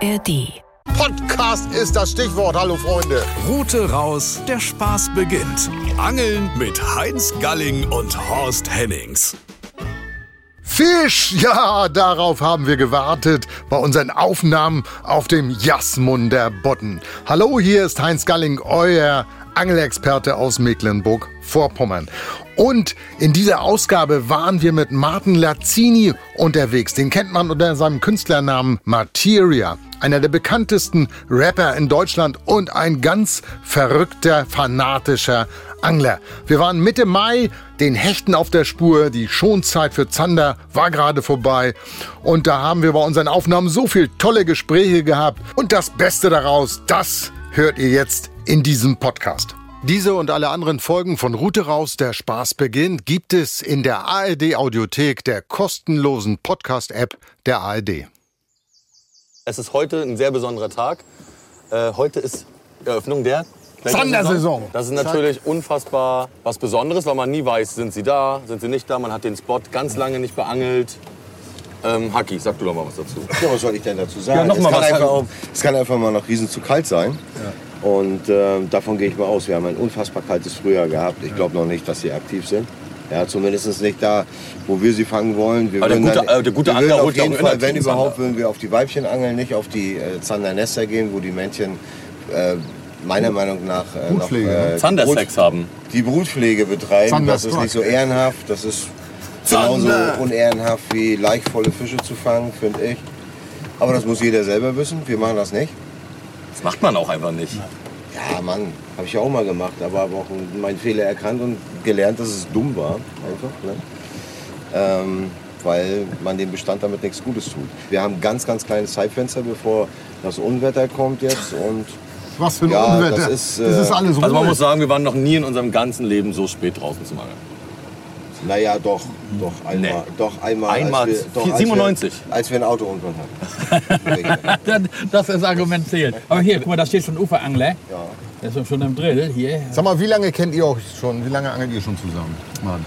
ARD. Podcast ist das Stichwort. Hallo Freunde. Route raus, der Spaß beginnt. Angeln mit Heinz Galling und Horst Hennings. Fisch, ja, darauf haben wir gewartet bei unseren Aufnahmen auf dem Jasmunder Bodden. Hallo, hier ist Heinz Galling, euer Angelexperte aus Mecklenburg-Vorpommern. Und in dieser Ausgabe waren wir mit Martin Lazzini unterwegs. Den kennt man unter seinem Künstlernamen Materia. Einer der bekanntesten Rapper in Deutschland und ein ganz verrückter, fanatischer Angler. Wir waren Mitte Mai, den Hechten auf der Spur, die Schonzeit für Zander war gerade vorbei. Und da haben wir bei unseren Aufnahmen so viel tolle Gespräche gehabt. Und das Beste daraus, das hört ihr jetzt in diesem Podcast. Diese und alle anderen Folgen von Route raus, der Spaß beginnt, gibt es in der ARD Audiothek, der kostenlosen Podcast-App der ARD. Es ist heute ein sehr besonderer Tag. Äh, heute ist Eröffnung der Zandersaison. Das ist natürlich unfassbar was Besonderes, weil man nie weiß, sind sie da, sind sie nicht da. Man hat den Spot ganz lange nicht beangelt. Ähm, Haki, sag du doch mal was dazu. Ja, was soll ich denn dazu sagen? Ja, noch es, mal kann was. einfach auch, es kann einfach mal noch riesen zu kalt sein. Und ähm, davon gehe ich mal aus. Wir haben ein unfassbar kaltes Frühjahr gehabt. Ich glaube noch nicht, dass sie aktiv sind. Ja, zumindest nicht da, wo wir sie fangen wollen. Wir Aber der gute- äh, der gute Angler auf jeden Fall, wenn überhaupt, Zander. würden wir auf die Weibchen angeln, nicht auf die äh, Zandernester gehen, wo die Männchen äh, meiner Meinung nach äh, noch Brutpflege, ne? äh, Zandersex Brut- haben. die Brutpflege betreiben. Das ist nicht so ehrenhaft. Das ist genauso Zander. unehrenhaft wie leichtvolle Fische zu fangen, finde ich. Aber das muss jeder selber wissen. Wir machen das nicht. Das macht man auch einfach nicht. Ja, Mann, habe ich ja auch mal gemacht, aber habe auch meinen Fehler erkannt und gelernt, dass es dumm war. Einfach, ne? ähm, weil man dem Bestand damit nichts Gutes tut. Wir haben ganz, ganz kleine Zeitfenster, bevor das Unwetter kommt jetzt. Und Was für ein Ja, Unwetter. das ist, das ist äh, alles Also man muss sagen, wir waren noch nie in unserem ganzen Leben so spät draußen zum Angeln. Naja, doch, doch einmal. Nee. Doch einmal. Einmal, als wir, doch, als 97. Wir, als wir einen Autounfall hatten. Das, das ist Argument zählt. Aber hier, guck mal, da steht schon Uferangler. ja. Das ist schon im Drill hier. Sag mal, wie lange kennt ihr euch schon? Wie lange angelt ihr schon zusammen? Mann.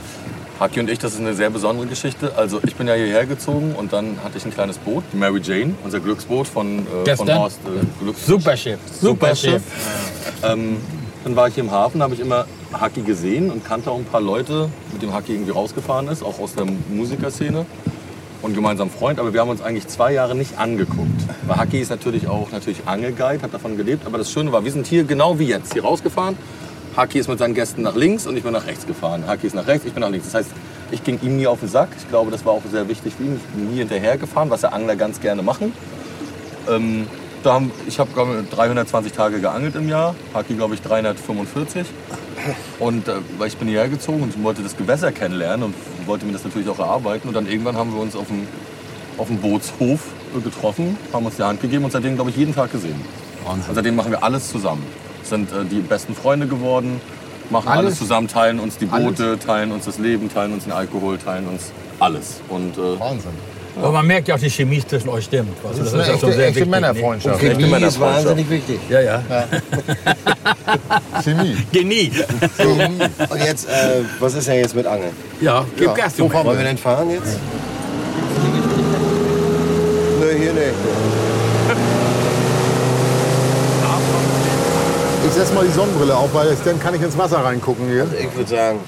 Haki und ich, das ist eine sehr besondere Geschichte. Also ich bin ja hierher gezogen und dann hatte ich ein kleines Boot, die Mary Jane, unser Glücksboot von, äh, von? Horst äh, Glücks Super Schiff. Super Schiff. Ähm, dann war ich hier im Hafen, da habe ich immer Haki gesehen und kannte auch ein paar Leute, mit dem Haki irgendwie rausgefahren ist, auch aus der Musikerszene und gemeinsam Freund. Aber wir haben uns eigentlich zwei Jahre nicht angeguckt. Weil Haki ist natürlich auch natürlich Angelguide, hat davon gelebt. Aber das Schöne war, wir sind hier genau wie jetzt hier rausgefahren. Haki ist mit seinen Gästen nach links und ich bin nach rechts gefahren. Haki ist nach rechts, ich bin nach links. Das heißt, ich ging ihm nie auf den Sack. Ich glaube, das war auch sehr wichtig für ihn. Ich bin nie hinterher gefahren, was ja Angler ganz gerne machen. Ähm, da haben, ich habe 320 Tage geangelt im Jahr, Haki glaube ich 345. Und äh, weil ich bin hierher gezogen und wollte das Gewässer kennenlernen und wollte mir das natürlich auch erarbeiten. Und dann irgendwann haben wir uns auf dem, auf dem Bootshof getroffen, haben uns die Hand gegeben und seitdem glaube ich jeden Tag gesehen. Und seitdem machen wir alles zusammen. Sind äh, die besten Freunde geworden, machen alles, Alles? zusammen, teilen uns die Boote, teilen uns das Leben, teilen uns den Alkohol, teilen uns alles. Und äh, Wahnsinn. Aber man merkt ja auch, die Chemie zwischen euch stimmt. Also, Das ist eine echte, echte Männerfreundschaft. Chemie Chemie ist Männerfreundschaft. wahnsinnig wichtig. Ja, ja. Chemie. Genie. Und jetzt, äh, was ist denn jetzt mit Angeln? Ja, gib Gas, du. Wollen wir denn fahren jetzt? Nö, hier nicht. Ich setz mal die Sonnenbrille auf, weil dann kann ich ins Wasser reingucken hier. Ich würde sagen,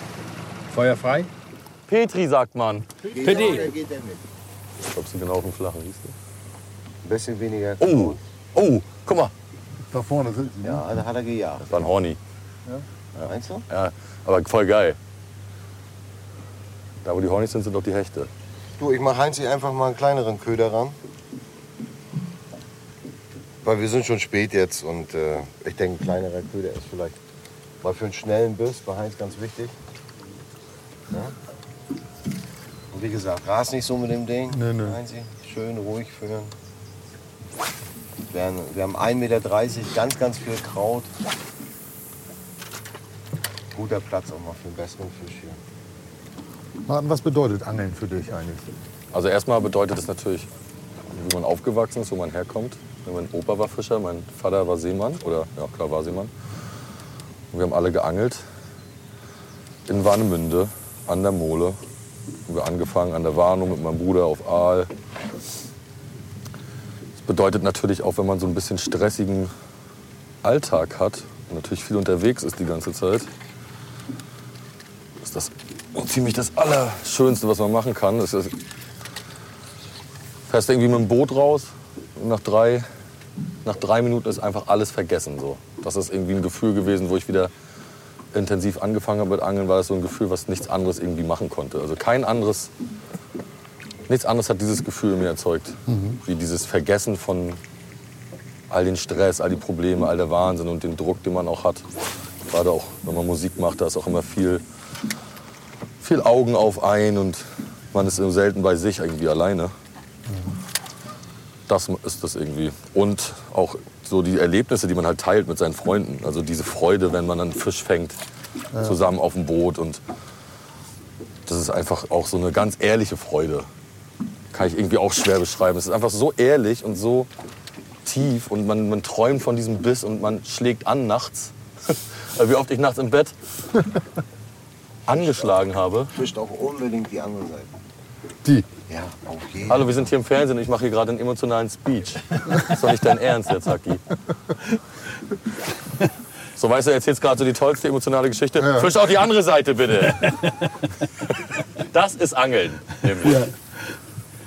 Feuer frei. Petri sagt man. Der mit. Ich glaube, sie genau auf dem Flachen, siehst du? Ein bisschen weniger. Oh, oh, guck mal. Da vorne sind sie. Ja, da hat er gejagt. Das war ein Horny. Meinst du? Ja, aber voll geil. Da, wo die Hornys sind, sind doch die Hechte. Du, ich mach Heinz hier einfach mal einen kleineren Köder ran. Weil wir sind schon spät jetzt und äh, ich denke, ein kleinerer Köder ist vielleicht mal für einen schnellen Biss bei Heinz ganz wichtig. Ja? Wie gesagt, ras nicht so mit dem Ding. Nö, nö. Heinzi. Schön ruhig führen. Wir haben, wir haben 1,30 Meter, ganz, ganz viel Kraut. Guter Platz auch mal für einen besseren Fisch hier. Martin, was bedeutet Angeln für dich eigentlich? Also erstmal bedeutet es natürlich, wie man aufgewachsen ist, wo man herkommt. Mein Opa war Fischer, mein Vater war Seemann. Oder ja, klar war Seemann. Und wir haben alle geangelt. In Warnemünde, an der Mole. Haben wir angefangen an der Warnung mit meinem Bruder auf Aal. bedeutet natürlich auch, wenn man so ein bisschen stressigen Alltag hat und natürlich viel unterwegs ist die ganze Zeit, ist das ziemlich das Allerschönste, was man machen kann. Das ist, fährst irgendwie mit dem Boot raus und nach drei, nach drei Minuten ist einfach alles vergessen. So. Das ist irgendwie ein Gefühl gewesen, wo ich wieder intensiv angefangen habe mit Angeln, war das so ein Gefühl, was nichts anderes irgendwie machen konnte. Also kein anderes, nichts anderes hat dieses Gefühl in mir erzeugt, wie dieses Vergessen von all den Stress, all die Probleme, all der Wahnsinn und den Druck, den man auch hat. Gerade auch, wenn man Musik macht, da ist auch immer viel, viel Augen auf ein und man ist selten bei sich irgendwie alleine. Das ist das irgendwie. Und auch so die Erlebnisse, die man halt teilt mit seinen Freunden. Also diese Freude, wenn man einen Fisch fängt, zusammen auf dem Boot. Und das ist einfach auch so eine ganz ehrliche Freude. Kann ich irgendwie auch schwer beschreiben. Es ist einfach so ehrlich und so tief und man, man träumt von diesem Biss und man schlägt an nachts. Also Wie oft ich nachts im Bett angeschlagen habe. Fischt auch unbedingt die andere Seite. Die. Ja, auf jeden Hallo, wir sind hier im Fernsehen und ich mache hier gerade einen emotionalen Speech. Das ist doch nicht dein Ernst jetzt, Haki. So, weißt du, er erzählst gerade so die tollste emotionale Geschichte. Ja. Fisch auch die andere Seite, bitte. Das ist Angeln. nämlich.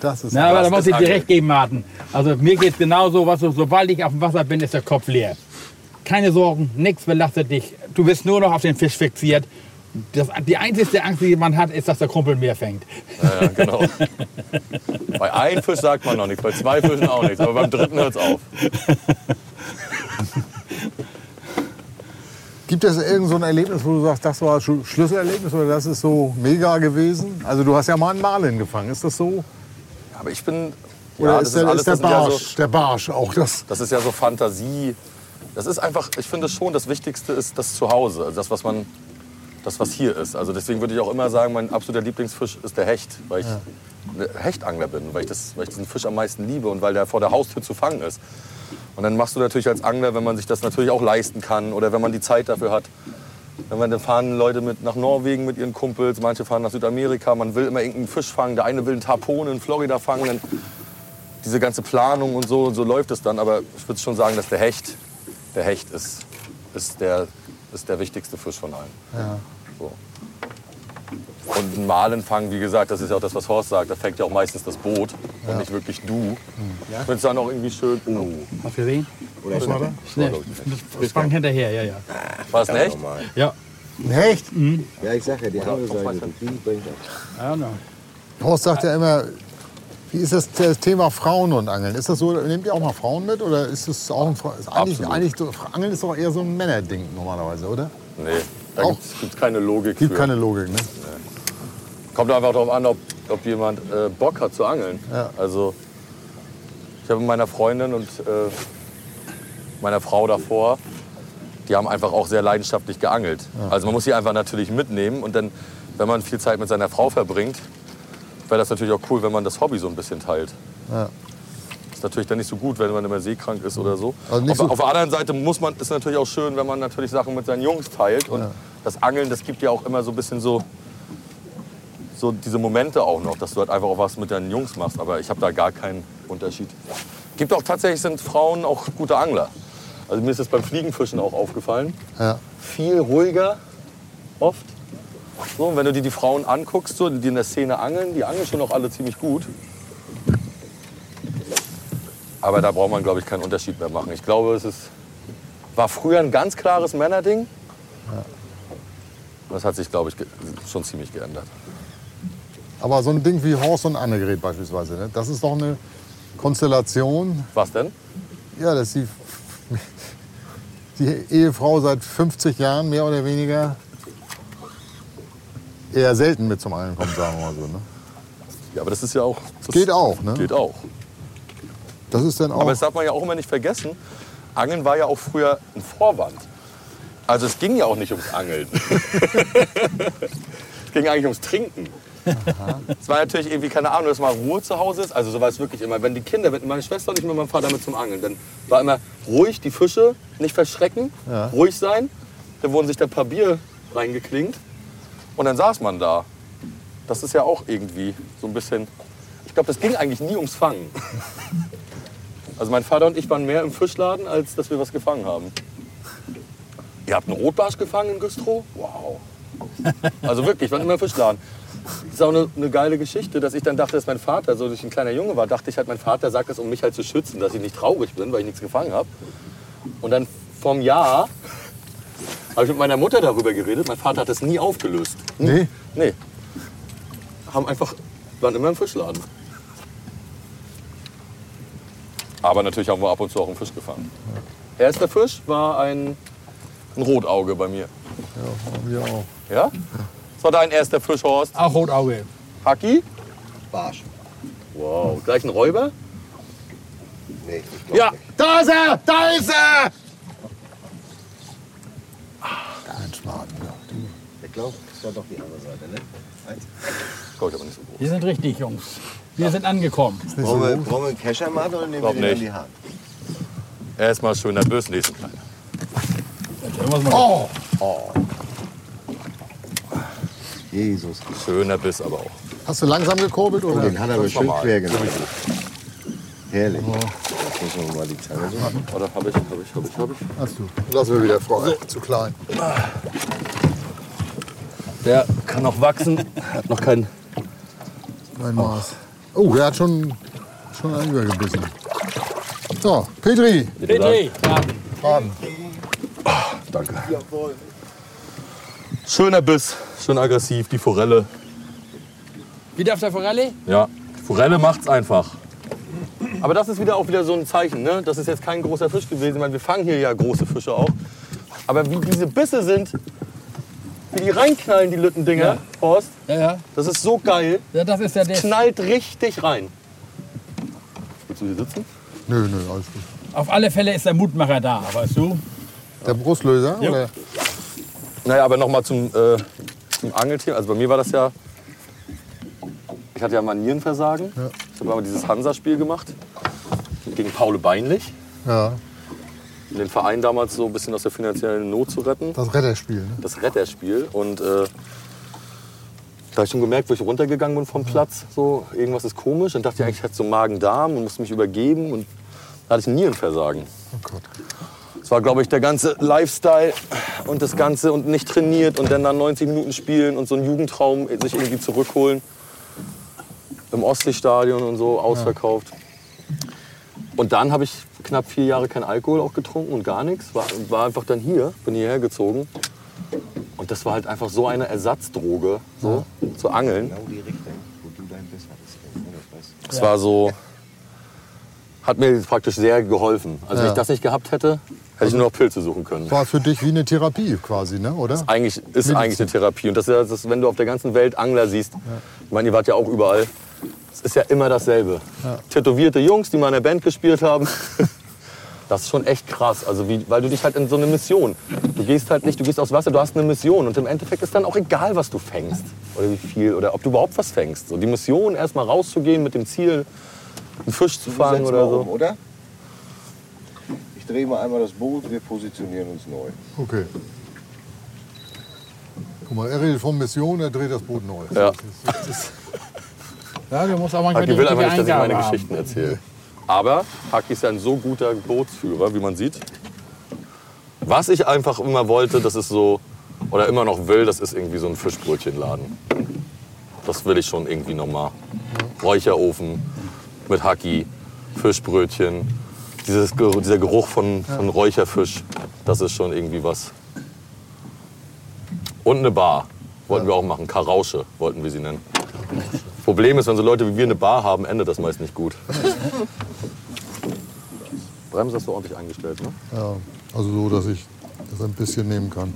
Das ist Na, aber da muss ich dir Angeln. recht geben, Martin. Also mir geht es genauso, was, sobald ich auf dem Wasser bin, ist der Kopf leer. Keine Sorgen, nichts belastet dich. Du bist nur noch auf den Fisch fixiert. Das, die einzige Angst, die man hat, ist, dass der Kumpel mehr fängt. Ja, ja, genau. Bei einem Fisch sagt man noch nichts, bei zwei Fischen auch nichts, aber beim dritten hört es auf. Gibt es irgend so ein Erlebnis, wo du sagst, das war Schlüsselerlebnis oder das ist so mega gewesen? Also du hast ja mal einen Marlin gefangen, ist das so? Aber ich bin. Oder ja, ist, das der, alles- ist der sind ja so- Barsch, der Barsch auch das? Das ist ja so Fantasie. Das ist einfach, ich finde schon, das Wichtigste ist das Zuhause, also das, was man, das, was hier ist. Also deswegen würde ich auch immer sagen, mein absoluter Lieblingsfisch ist der Hecht, weil ich ein Hechtangler bin, weil ich, das, weil ich diesen Fisch am meisten liebe und weil der vor der Haustür zu fangen ist. Und dann machst du natürlich als Angler, wenn man sich das natürlich auch leisten kann oder wenn man die Zeit dafür hat. Wenn man, dann fahren Leute mit nach Norwegen mit ihren Kumpels, manche fahren nach Südamerika, man will immer irgendeinen Fisch fangen, der eine will einen Tarpon in Florida fangen, dann diese ganze Planung und so, so läuft es dann. Aber ich würde schon sagen, dass der Hecht, der Hecht ist, ist, der, ist der wichtigste Fisch von allen. Ja. So. Und ein Malenfang, wie gesagt, das ist ja auch das, was Horst sagt, da fängt ja auch meistens das Boot und nicht wirklich du. Ich finde es dann auch irgendwie schön. Oh, Hast du gesehen? Oder ist Schnell. Wir fangen hinterher, ja, ja. war es ein Hecht? Ja, Ein Hecht? Ja, ich sag ja, die andere Seite, die bringt ja no. Horst sagt ja immer, wie ist das, das Thema Frauen und Angeln? Ist das so, nehmt ihr auch mal Frauen mit oder ist es auch ein ist eigentlich, eigentlich Angeln ist doch eher so ein Männerding normalerweise, oder? Nee, da gibt es keine Logik Gibt für. keine Logik, ne? Kommt einfach darauf an, ob, ob jemand äh, Bock hat zu angeln. Ja. Also ich habe mit meiner Freundin und äh, meiner Frau davor, die haben einfach auch sehr leidenschaftlich geangelt. Also man muss sie einfach natürlich mitnehmen und dann, wenn man viel Zeit mit seiner Frau verbringt, wäre das natürlich auch cool, wenn man das Hobby so ein bisschen teilt. Ja. Ist natürlich dann nicht so gut, wenn man immer seekrank ist oder so. Also auf, so- auf der anderen Seite muss man, ist natürlich auch schön, wenn man natürlich Sachen mit seinen Jungs teilt. Und Ja. das Angeln, das gibt ja auch immer so ein bisschen so, so diese Momente auch noch, dass du halt einfach auch was mit deinen Jungs machst. Aber ich habe da gar keinen Unterschied. Gibt auch tatsächlich sind Frauen auch gute Angler. Also mir ist das beim Fliegenfischen auch aufgefallen. Ja. Viel ruhiger, oft. So, wenn du dir die Frauen anguckst, so, die in der Szene angeln, die angeln schon auch alle ziemlich gut. Aber da braucht man, glaube ich, keinen Unterschied mehr machen. Ich glaube, es ist, war früher ein ganz klares Männerding. Das hat sich, glaube ich, schon ziemlich geändert. Aber so ein Ding wie Horst und Annegret beispielsweise, ne? das ist doch eine Konstellation. Was denn? Ja, dass die, die Ehefrau seit 50 Jahren mehr oder weniger eher selten mit zum Angeln kommt, sagen wir mal so. Ne? Ja, aber das ist ja auch. Das Geht auch, ne? Geht auch. Das ist dann auch. Aber das darf man ja auch immer nicht vergessen. Angeln war ja auch früher ein Vorwand. Also es ging ja auch nicht ums Angeln. es ging eigentlich ums Trinken. Es war natürlich irgendwie, keine Ahnung, dass mal Ruhe zu Hause ist. Also so war es wirklich immer. Wenn die Kinder, wenn meine Schwester und ich mit meinem Vater mit zum Angeln, dann war immer ruhig, die Fische nicht verschrecken, Ja. ruhig sein. Dann wurden sich da ein paar Bier reingeklingt und dann saß man da. Das ist ja auch irgendwie so ein bisschen. Ich glaube, das ging eigentlich nie ums Fangen. Also mein Vater und ich waren mehr im Fischladen, als dass wir was gefangen haben. Ihr habt einen Rotbarsch gefangen in Güstrow? Wow. Also wirklich, wir waren immer im Fischladen. Das ist auch eine, eine geile Geschichte, dass ich dann dachte, dass mein Vater, so dass ich ein kleiner Junge war, dachte ich halt, mein Vater sagt das, um mich halt zu schützen, dass ich nicht traurig bin, weil ich nichts gefangen habe. Und dann vom Jahr habe ich mit meiner Mutter darüber geredet. Mein Vater hat das nie aufgelöst. Nee? Nee. Haben einfach, waren immer im Fischladen. Aber natürlich haben wir ab und zu auch einen Fisch gefangen. Erster Fisch war ein, ein Rotauge bei mir. Ja, wir auch. Ja? Das war dein erster Fisch, Horst. Auch Rotauge. Hacki? Barsch. Wow. Gleich ein Räuber? Nee, ich glaub Ja. nicht. Da ist er! Da ist er! Kein Schmarrn. Ja. Ich glaube, das war doch die andere Seite, ne? Eins. Glaube ich aber nicht so groß. Wir sind richtig, Jungs. Wir sind angekommen. Brauchen wir, brauchen wir einen Keschermann oder nehmen Glaub wir den nicht. in die Hand? Erstmal schöner Biss, nächsten kleiner. Mal- Oh, Jesus. Schöner Biss aber auch. hast du langsam gekurbelt oder? Den hat er aber schön quer genommen. Herrlich. Jetzt müssen wir mal die Zange suchen. Oder hab ich, hab ich, hab ich, hab ich. Hast du. Lassen wir wieder frei. Zu klein. Der kann noch wachsen. Hat noch keinen. Mein Maß. Oh, der hat schon, schon einen übergebissen. So, Petri. Petri, ja. Faden. Danke. Schöner Biss, schön aggressiv, die Forelle. Wieder auf der Forelle? Ja, die Forelle macht's einfach. Aber das ist wieder auch wieder so ein Zeichen, ne? Das ist jetzt kein großer Fisch gewesen. Meine, wir fangen hier ja große Fische auch. Aber wie diese Bisse sind, wie die reinknallen, die Lüttendinger, Ja. Horst, Ja, ja. das ist so geil. ja das ist ja der. Knallt richtig rein. Willst du hier sitzen? Nö, nö, alles gut. Auf alle Fälle ist der Mutmacher da, weißt du? Der Brustlöser? Ja. Oder? Naja, aber nochmal zum, äh, zum Angelteam. Also bei mir war das ja. Ich hatte ja mal Nierenversagen. Ja. Ich habe aber dieses Hansa-Spiel gemacht. Gegen Paul Beinlich. Ja, den Verein damals so ein bisschen aus der finanziellen Not zu retten. das Retterspiel. Ne? Das Retterspiel. Und äh, da habe ich schon gemerkt, wo ich runtergegangen bin vom Platz. So, irgendwas ist komisch. Dann dachte ich eigentlich, ich hätte so Magen-Darm und musste mich übergeben. Und da hatte ich ein Nierenversagen. Oh Gott. Das war, glaube ich, der ganze Lifestyle und das Ganze und nicht trainiert und dann dann 90 Minuten spielen und so einen Jugendtraum sich irgendwie zurückholen. Im Ostseestadion und so ausverkauft. Und dann habe ich knapp vier Jahre kein Alkohol auch getrunken und gar nichts. War, war einfach dann hier, bin hierher gezogen. Und das war halt einfach so eine Ersatzdroge, so, zu angeln. Genau die Richtung, wo du dein Biss hattest. Das weißt du. Es war so, hat mir praktisch sehr geholfen. Also wenn Ja. ich das nicht gehabt hätte, hätte ich nur noch Pilze suchen können. War für dich wie eine Therapie quasi, ne? oder? eigentlich, ist eigentlich eine Therapie. Und das ist ja, das, wenn du auf der ganzen Welt Angler siehst, ich meine, ihr wart ja auch überall, ist ja immer dasselbe. Tätowierte Jungs, die mal in der Band gespielt haben. Das ist schon echt krass, also wie, weil du dich halt in so eine Mission, du gehst halt nicht, du gehst aufs Wasser, du hast eine Mission und im Endeffekt ist dann auch egal, was du fängst oder wie viel oder ob du überhaupt was fängst. So die Mission, erst mal rauszugehen mit dem Ziel, einen Fisch zu fangen oder mal um, so. oder? Ich drehe mal einmal das Boot, wir positionieren uns neu. Okay. Guck mal, er redet von Mission, er dreht das Boot neu. Ja. Ja, du musst auch manchmal Haki will einfach nicht, dass ich meine haben. Geschichten erzähle. Aber Haki ist ja ein so guter Bootsführer, wie man sieht. Was ich einfach immer wollte, das ist so, oder immer noch will, das ist irgendwie so ein Fischbrötchenladen. Das will ich schon irgendwie nochmal. Räucherofen mit Haki, Fischbrötchen, dieses, dieser Geruch von, von Räucherfisch, das ist schon irgendwie was. Und eine Bar wollten wir auch machen, Karausche wollten wir sie nennen. Problem ist, wenn so Leute wie wir eine Bar haben, endet das meist nicht gut. Bremse hast du ordentlich eingestellt, ne? Ja, also so, dass ich das ein bisschen nehmen kann.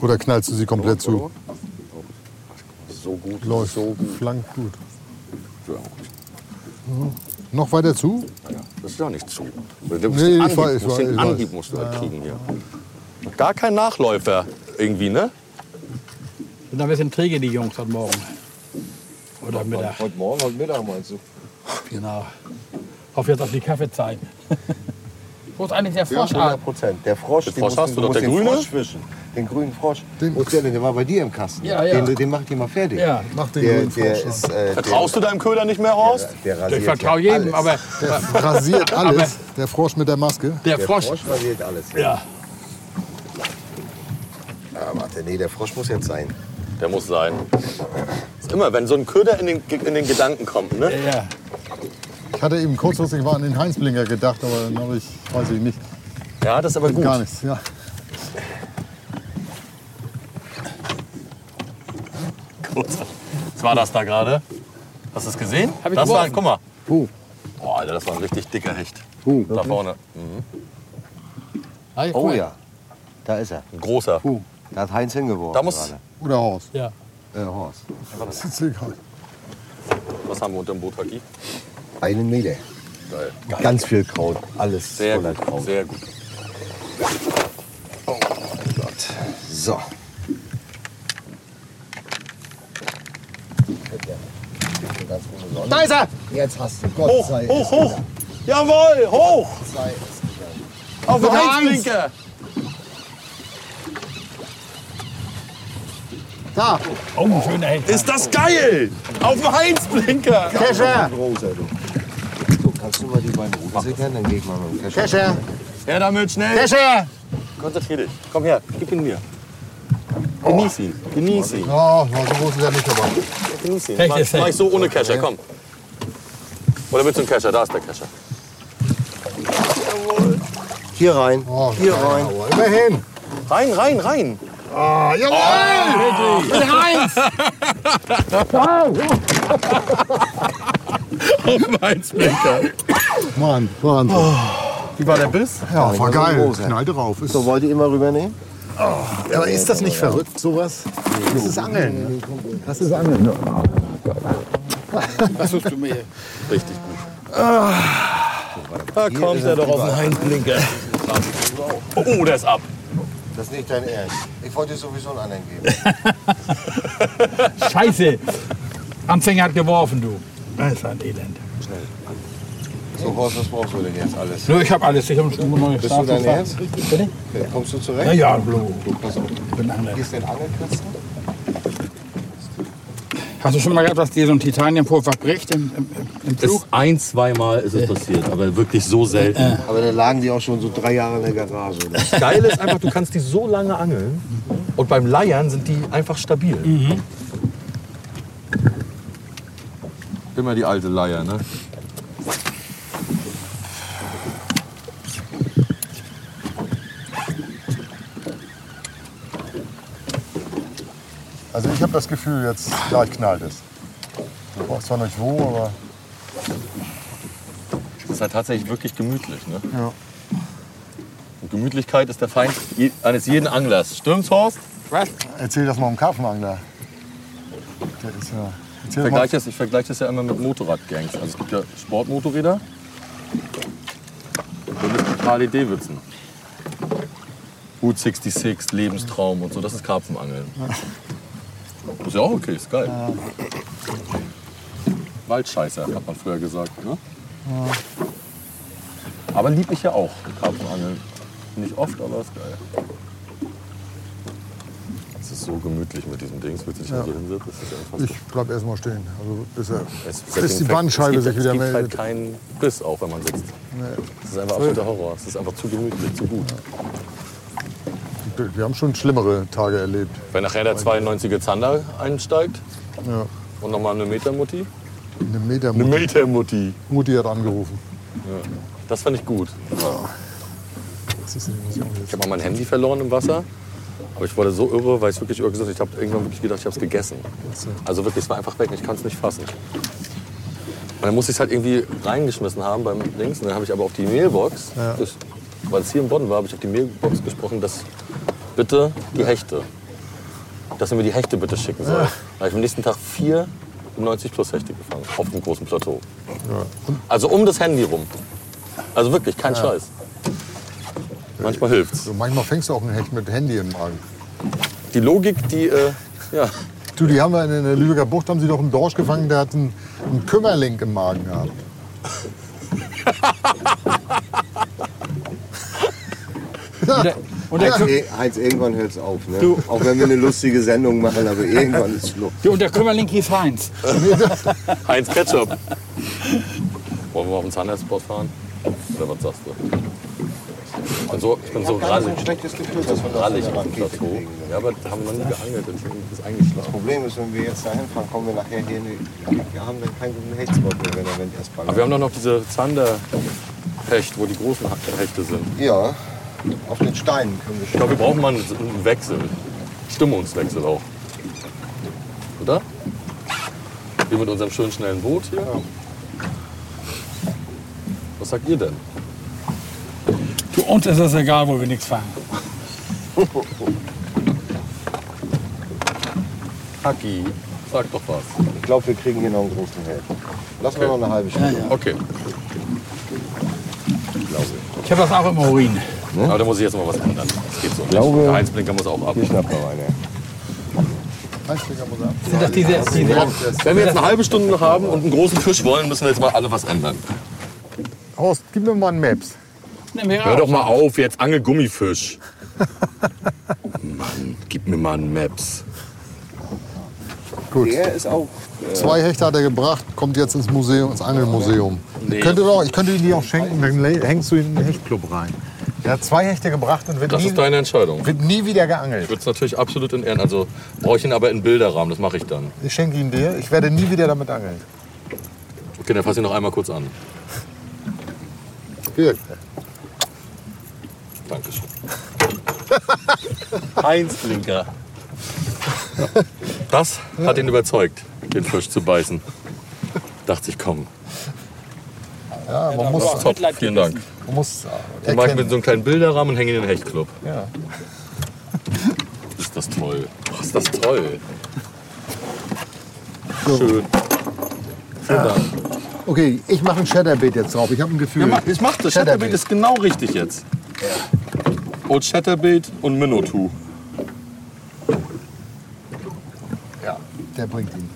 Oder knallst du sie komplett zu? So gut. Läuft. So gut. Flank gut. Ja, Noch weiter zu? ja, das ist ja nicht zu. Du musst Nee, den ich Anhieb, weiß, ich musst den weiß, ich Anhieb musst du halt kriegen hier. Gar kein Nachläufer irgendwie, ne? Sind ein bisschen träge, die Jungs heute Morgen. Oder Mittag. Heute Morgen, heute Mittag meinst du? Genau. Hoffe jetzt auf die Kaffeezeit. Wo ist eigentlich der Ja, Frosch? 100 Prozent. Der Frosch, den Frosch musst hast du, du doch, musst der den grüne? Frosch fischen. Den grünen Frosch. Den- der denn? Der war bei dir im Kasten. Ja, ja. Den, den mach ich dir mal fertig. Ja. Mach den Der, grünen der Frosch. ist, äh, Vertraust du deinem Köder nicht mehr, Horst? der, der rasiert Ich vertraue ja jedem, alles. aber Der rasiert alles. Der Frosch mit der Maske. der Der Frosch. Frosch rasiert alles. Ja. Ah, warte, nee, der Frosch muss jetzt sein. Der muss sein. Ist immer, wenn so ein Köder in den, in den Gedanken kommt, ne? Ja. Ich hatte eben kurzfristig mal an den Heinzblinger gedacht, aber dann habe ich, weiß ich nicht, Ja, das ist aber gut. gar nichts. Ja. Gut. Was war das da gerade? Hast du es gesehen? Hab ich das war, guck mal. Oh, Boah, Alter, das war ein richtig dicker Hecht. oh. Da vorne. Hey, Oh ja, da ist er. Ein großer. Da hat Heinz hingeworfen. Da muss- gerade. Oder Horst. Ja. Äh, Horst. Das ist egal. Was haben wir unter dem Boot, Haki? Einen Meter. Geil. Ganz viel Kraut. Alles Sehr voller gut. Kraut. Sehr gut. Oh Gott. So. Da ist er! Jetzt hast du. Gott Hoch, sei hoch, hoch. Jawohl, hoch. Auf den Heizblinker. Da, Oh, schöner Hecht. Ist das geil? Auf dem Heinzblinker. Kescher! Großer, du. So, kannst du mal die beiden Ruten sichern? Dann geh ich mal mit dem Kescher. Kescher. Her damit, schnell. Kescher. Konzentrier dich. Komm her, gib ihn mir. Genieß ihn, genieß ihn. Oh, so groß ist er nicht dabei. Genieß ihn. Mach, mach ich so ohne Kescher, komm. Oder willst du einen Kescher? Da ist der Kescher. Hier rein. Oh, Hier rein. Immerhin. Rein, rein, rein. Ah, jawohl. Heinzblinker. Mann, Wahnsinn. Wie war der Biss? Ja, war geil. Knall drauf. Ist, So, wollt ihr immer rübernehmen? aber ist das nicht verrückt, sowas? Das ist Angeln. Das ist Angeln. Was suchst du mir? Richtig gut. Da kommt er doch auf den Heinzblinker. Oh, der ist ab. Das ist nicht dein Ernst. Ich wollte dir sowieso einen anderen geben. Scheiße. Anfänger hat geworfen, du. Das ist ein Elend. So, Horst, was brauchst du denn jetzt alles? Nö, ich habe alles. Ich habe ein neues Bist du dein Ernst? Bitte? Kommst du zurecht? ja, Blo. Pass auf. Ich bin Angler. Hier ist dein Angelkasten. Hast du schon mal gehabt, dass dir so ein Titaniumpulver bricht im, im, im Flug? Ist ein, zweimal ist es passiert, aber wirklich so selten. Aber da lagen die auch schon so drei Jahre in der Garage. Oder? Das Geile ist einfach, du kannst die so lange angeln und beim Leiern sind die einfach stabil. Immer die alte Leier, ne? Also ich habe das Gefühl, jetzt gleich knallt es. Ich weiß zwar nicht wo, aber Das ist halt tatsächlich wirklich gemütlich, ne? ja. Und Gemütlichkeit ist der Feind je- eines jeden Anglers. Stimmt's, Horst? Was? Erzähl das mal dem Karpfenangler. Der ist ja. Ich vergleiche das, ich vergleiche das ja immer mit Motorradgangs. Also es gibt ja Sportmotorräder und es gibt Harley Davidson. Route 66, Lebenstraum und so, das ist Karpfenangeln. Ist ja auch okay, ist geil. Waldscheißer, hat man früher gesagt. Ne? Aber lieb ich ja auch, Karpfenangeln. Nicht oft, aber ist geil. Es ist so gemütlich mit diesem Ding, willst du dich ja. so hinsetzen? Das ist ja unfassbar. Ich bleib erst mal stehen. Also bis, er, Es- bis die es Bandscheibe gibt, sich wieder Es gibt meldet. halt keinen Biss, auch wenn man sitzt. Das ist einfach absoluter Horror. Es ist einfach zu gemütlich, zu gut. Wir haben schon schlimmere Tage erlebt. Wenn nachher der 92er Zander einsteigt Ja. und nochmal eine Metermutti. Eine Meter Eine Mutti, Metermutti. Mutti hat angerufen. Das fand ich gut. Ich habe mal mein Handy verloren im Wasser. Aber ich wurde so irre, weil ich wirklich irre gesagt habe. Ich habe irgendwann wirklich gedacht, ich habe es gegessen. Also wirklich, es war einfach weg. Ich konnte es nicht fassen. Und dann musste ich es halt irgendwie reingeschmissen haben beim Dings. Und dann habe ich aber auf die Mailbox, Ja. das, weil es hier in Bonn war, habe ich auf die Mailbox gesprochen, dass bitte die Hechte, dass sie mir die Hechte bitte schicken soll. Da habe ich am nächsten Tag vier 90 plus Hechte gefangen auf dem großen Plateau. Also um das Handy rum. Also wirklich, kein Scheiß. Manchmal hilft's. So, manchmal fängst du auch ein Hecht mit Handy im Magen. Die Logik, die, äh, ja, Du, die haben wir in der Lübecker Bucht haben sie doch einen Dorsch gefangen, der hat einen, einen Kümmerling im Magen gehabt. Der, und der, Kü- Eh, Heinz, irgendwann hört es auf. Ne? Auch wenn wir eine lustige Sendung machen, aber irgendwann ist Schluss. du, und der Kümmerling hieß Heinz. Heinz Ketchup. Wollen wir auf den Zahnarztsport fahren? Oder was sagst du? Ich bin so, ich bin so rallig. schlechtes Gefühl, dass wir Rallig dem Plateau. Ja, aber da haben wir noch nie geangelt und ich bin das eingeschlafen. Problem ist, wenn wir jetzt dahin fahren, kommen wir nachher hier nicht. Wir haben dann keinen guten Hechtspot mehr, wenn er wenn erst Aber wir haben doch noch diese Zanderhecht, wo die großen Hechte sind. Ja, auf den Steinen können wir Ich glaube, wir brauchen mal einen Wechsel. Stimmungswechsel auch. Oder? Wir mit unserem schönen schnellen Boot hier. Was sagt ihr denn? Du, uns ist es egal, wo wir nichts fangen. Haki, sag doch was. Ich glaube, wir kriegen hier noch einen großen Held. Lassen wir noch eine halbe Stunde. Okay, Ich habe das auch im Urin. Aber da muss ich jetzt mal was ändern. Das geht so nicht. glaube- Der Heinzblinker muss auch ab. Hier schnappt noch eine. Sind das diese, diese, Wenn wir jetzt eine halbe Stunde noch haben und einen großen Fisch wollen, müssen wir jetzt mal alle was ändern. Horst, gib mir mal einen Maps. Hör doch mal auf, jetzt angel Gummifisch. Mann, gib mir mal einen Maps. Gut. Der ist auch. Zwei Hechte hat er gebracht, kommt jetzt ins Museum, ins Angelmuseum. Nee. Ich, könnte doch, ich könnte ihn dir auch schenken, dann hängst du ihn in den Hechtclub rein. Er hat zwei Hechte gebracht und wird, Das nie, ist deine Entscheidung. wird nie wieder geangelt. Ich würde es natürlich absolut in Ehren. Also brauche ich ihn aber in Bilderrahmen, das mache ich dann. Ich schenke ihn dir, ich werde nie wieder damit angeln. Okay, dann fass ihn noch einmal kurz an. Hier. Dankeschön. Heinz Blinker. Das hat ihn überzeugt, den Fisch zu beißen. Dachte ich, komm. Ja, man muss, Top, vielen Dank. Man muss Den mache ich mit erkennen. so einem kleinen Bilderrahmen und hänge ihn in den Hechtclub. Ja. Ist das toll. Oh, ist das toll. So. Schön. Vielen Dank. Okay, ich mache ein Chatterbait jetzt drauf. Ich habe ein Gefühl. Ja, mach, ich mach das. Chatterbait ist genau richtig jetzt. Old Chatterbait und Minotaur. Ja, der bringt ihn.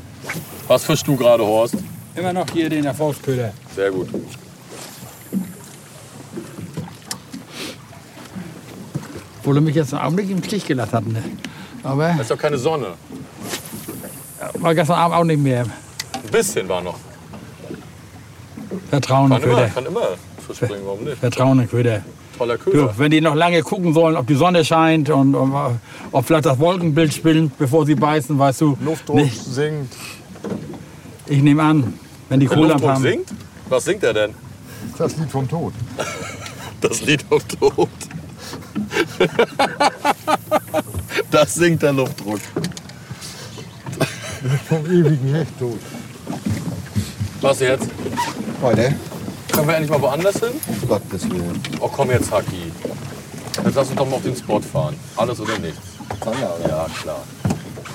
Was fischst du gerade, Horst? Immer noch hier den Erfolgsköder. Sehr gut. Obwohl er mich jetzt einen Augenblick im Stich gelassen hat. Ne? Aber Da ist doch keine Sonne. war gestern Abend auch nicht mehr. Ein bisschen war noch. Vertrauen Kann immer, Köder. kann immer Fisch bringen, warum nicht? Vertrauen Köder. Toller Du, Köder. wenn die noch lange gucken sollen, ob die Sonne scheint und, und ob vielleicht das Wolkenbild spielt, bevor sie beißen, weißt du. Luftdruck nicht. sinkt. Ich nehme an, wenn die Der Kohldampf Luftdruck haben. singt? Was singt er denn? Das Lied vom Tod. Das Lied auf Tod. Das singt der Luftdruck. Vom ewigen Hecht tot. Was jetzt? Heute? Können wir endlich mal woanders hin? Gottes Willen. Oh komm jetzt, Haki. Jetzt lass uns doch mal auf den Spot fahren. Alles oder nichts. Zander, oder? Ja, klar.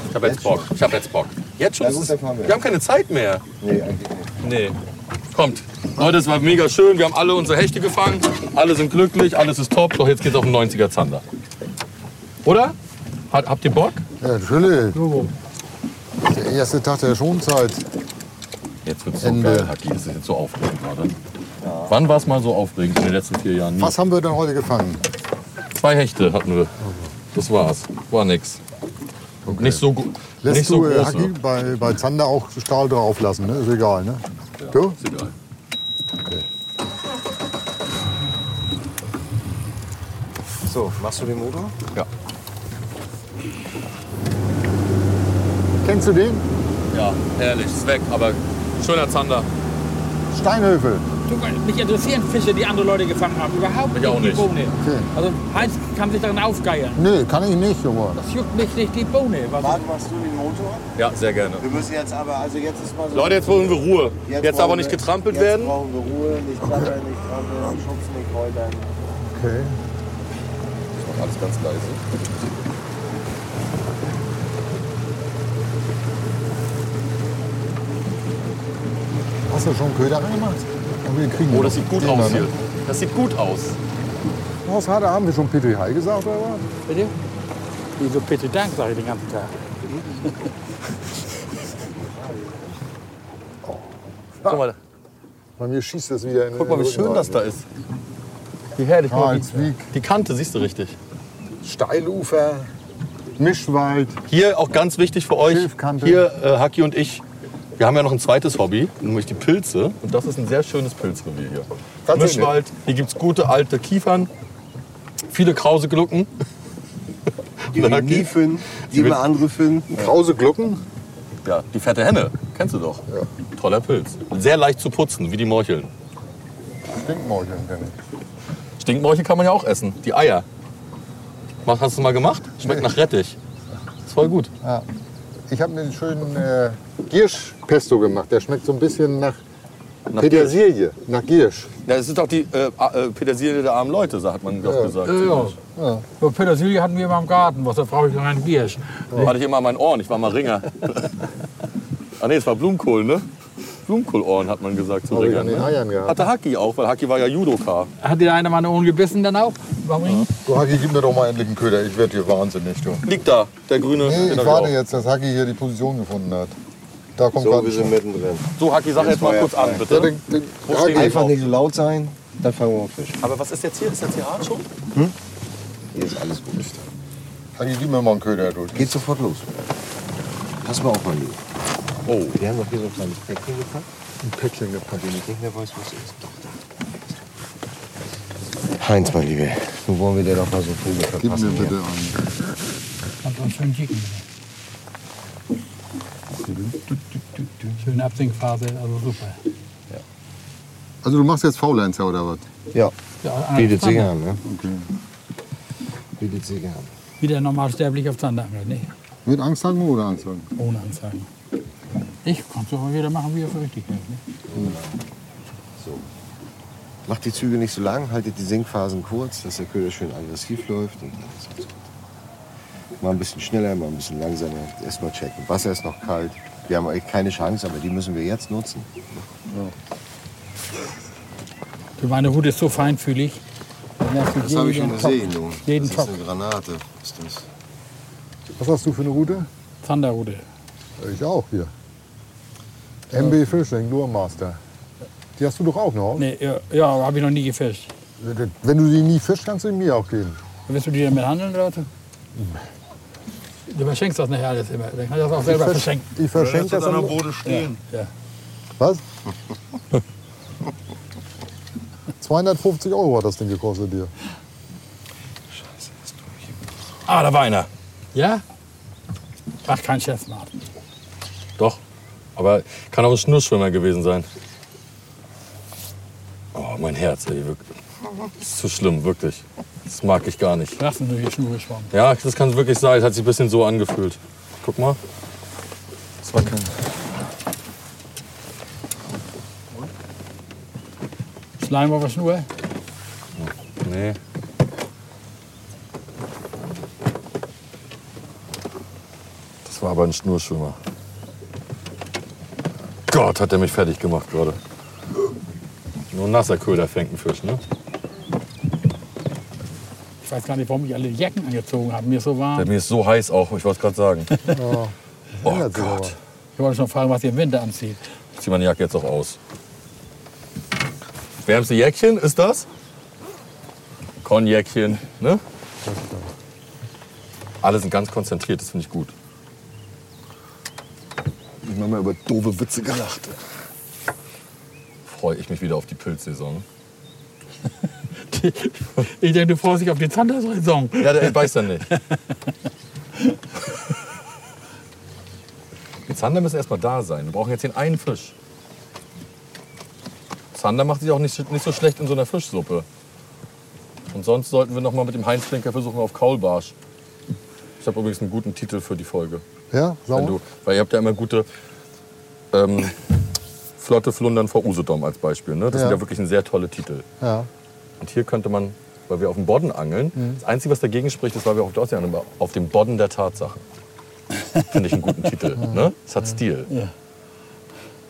Ich hab jetzt Bock. Ich hab jetzt Bock. Jetzt schon? Na gut, wir. wir haben keine Zeit mehr. Nee, eigentlich nicht. Nee. Kommt. Leute, es war mega schön. Wir haben alle unsere Hechte gefangen. Alle sind glücklich, alles ist top. Doch jetzt geht's auf den 90er Zander. Oder? Hat, habt ihr Bock? Ja, natürlich. Der erste Tag der Schonzeit. Jetzt wird's so Ende. geil, Haki. Das ist jetzt so aufregend gerade. Wann war es mal so aufregend in den letzten vier Jahren? Nie. Was haben wir denn heute gefangen? Zwei Hechte hatten wir. Das war's. War nix. Nicht so, gu- Lässt nicht so du äh, große. Hacki bei, bei Zander auch Stahl drauf lassen, ne? Ist egal, ne? Du? Ist egal. So, machst du den Motor? Ja. Kennst du den? Ja, herrlich. Ist weg, aber schöner Zander. Steinhöfel. Du, mich interessieren Fische, die andere Leute gefangen haben. Überhaupt Mich auch die nicht. Bohne. Okay. Also Heinz kann sich darin aufgeiern. Nee, kann ich nicht, Junge. Das juckt mich nicht die Bohne. Was Martin, machst du den Motor? Ja, sehr gerne. Wir müssen jetzt aber, also jetzt ist mal so. Leute, jetzt wollen wir Ruhe. Jetzt, aber brauchen nicht getrampelt jetzt werden. brauchen wir Ruhe, nicht zappeln, nicht trampeln, schubsen, nicht räubern. Okay. Alles ganz leise. Hast du schon Köder reingemacht? Und wir kriegen Oh, den das sieht gut aus hier. ne? Das sieht gut aus. Was hat er? Haben wir schon Petri Hai gesagt, oder was? Bitte? Wieso bitte Dank, sage ich den ganzen Tag. Guck mal, Bei mir schießt das wieder in guck mal wie schön das da ist. Wie herrlich. guck mal, Karlswijk, Die Kante siehst du richtig. Steilufer, Mischwald. Hier auch ganz wichtig für euch. Schilfkante. Hier, äh, Haki und ich, wir haben ja noch ein zweites Hobby, nämlich die Pilze. Und das ist ein sehr schönes Pilzrevier hier. Mischwald, hier gibt es gute alte Kiefern, viele krause Glucken. Die wir nie finden, die wir andere finden. Krause Glucken. Ja, die fette Henne, kennst du doch. Toller Pilz. Sehr leicht zu putzen, wie die Morcheln. Stinkmorcheln kenne ich. Stinkmorchel kann man ja auch essen, die Eier. Mach- Hast du mal gemacht? Schmeckt nach Rettich. Ist voll gut. Ja. Ich habe einen schönen äh, Giersch-Pesto gemacht. Der schmeckt so ein bisschen nach, Nach Petersilie, nach Giersch. Ja, das ist doch die äh, äh, Petersilie der armen Leute, so hat man doch gesagt. Ja, ja. So Petersilie hatten wir immer im Garten. Was, da brauche ich noch einen Giersch. Hatte ich immer an meinen Ohren, ich war mal Ringer. ah nee, es war Blumenkohl, ne? Blumenkohlohren hat man gesagt zu Ringern. Ne? Hatte Haki auch, weil Haki war ja Judoka. Hat dir einer mal eine Ohren gebissen dann auch? Warum? Du Haki, gib mir doch mal endlich einen Köder. Ich werde hier wahnsinnig. Du. Liegt da, der grüne. Nee, ich warte jetzt, dass Haki hier die Position gefunden hat. Da kommt So, gerade wir sind mittendrin. So, Haki, sag jetzt mal kurz an, Ja, bitte. den, den, stehen wir? Einfach nicht so laut sein, dann fangen wir auf Fisch. Aber was ist jetzt hier? Ist jetzt hier hart schon? Hier ist alles gut. Haki, gib mir mal einen Köder. Du. Geht sofort los. Pass mal auf, mein Lieber. Oh, Wir haben noch hier so ein kleines Päckchen gepackt. Ein Päckchen gepackt. Wenn ich nicht mehr weiß, was es ist. Doch, da. Heinz, mein Lieber, nun wollen wir dir noch mal so Gib verpassen. mir bitte einen. Und so einen schönen Chicken. Schöne Absinkphase, also super. Also du machst jetzt Faulenzer oder was? Ja, Ja, bietet sich Zander. an, ne? Okay. Bietet sich an. Wieder normalsterblich auf Zanderangel, nicht? Mit Angst haben oder Angst haben? Ohne Anzeigen. Ich kann es aber wieder machen, wie er für richtig hält. Ne? Macht die Züge nicht so lang, haltet die Sinkphasen kurz, dass der Köder schön aggressiv läuft. Und dann ist alles gut. Mal ein bisschen schneller, mal ein bisschen langsamer. Erstmal checken. Wasser ist noch kalt. Wir haben eigentlich keine Chance, aber die müssen wir jetzt nutzen. Du, meine Hut ist so feinfühlig. Das habe ich schon gesehen, du. Jeden das ist eine Granate. Ist das. Was hast du für eine Route? Zanderrute. Ich auch hier. MB Fishing, Lurmaster. Die hast du doch auch noch. Nee, ja, ja habe ich noch nie gefischt. Wenn du die nie fischst, kannst du die mir auch geben. Willst du die damit handeln, oder was? Du verschenkst das nachher alles immer. Dann kann ich das auch selber verschenken. Ich verschenke das an... Boden stehen. Ja. Was? 250 Euro hat das Ding gekostet dir. Ah, da war einer. ja? Ach, kein Scherz, Martin. Doch. Aber kann auch ein Schnurschwimmer gewesen sein. Oh, mein Herz, ey, wirklich. Das ist zu schlimm, wirklich. Das mag ich gar nicht. Lassen du hier Schnur geschwommen. Ja, das kann wirklich sein. Es hat sich ein bisschen so angefühlt. Guck mal. Das war kein. Schleim auf der Schnur. Nee. Das war aber ein Schnurschwimmer. Gott, hat der mich fertig gemacht gerade. Nur ein nasser Köder fängt einen Fisch, ne? Ich weiß gar nicht, warum ich alle Jacken angezogen habe. Mir ist so warm. mir ist so heiß auch, ich wollte es gerade sagen. Oh aber. Gott. Ich wollte schon fragen, was ihr im Winter anzieht. Ich zieh meine Jacke jetzt auch aus. Wärmste Jäckchen ist das? Konjäckchen, ne? Alle sind ganz konzentriert, das finde ich gut. Ich habe mal über doofe Witze gelacht. Freue ich mich wieder auf die Pilzsaison. Ich denke, du freust dich auf die Zandersaison. Ja, der beißt dann nicht. Die Zander müssen erstmal da sein. Wir brauchen jetzt den einen Fisch. Zander macht sich auch nicht, nicht so schlecht in so einer Fischsuppe. Und sonst sollten wir noch mal mit dem Heinz Flinker versuchen auf Kaulbarsch. Ich habe übrigens einen guten Titel für die Folge. Ja, Wenn sauer? du, weil ihr habt ja immer gute ähm, Flotte Flundern vor Usedom als Beispiel. Ne? Das Ja. sind ja wirklich ein sehr tolle Titel. Ja. Und hier könnte man, weil wir auf dem Bodden angeln, Mhm. das Einzige, was dagegen spricht, ist, weil wir auf der Ostsee angeln, aber auf dem Bodden der Tatsachen. Finde ich einen guten Titel. Ne? Es hat Stil. Ja.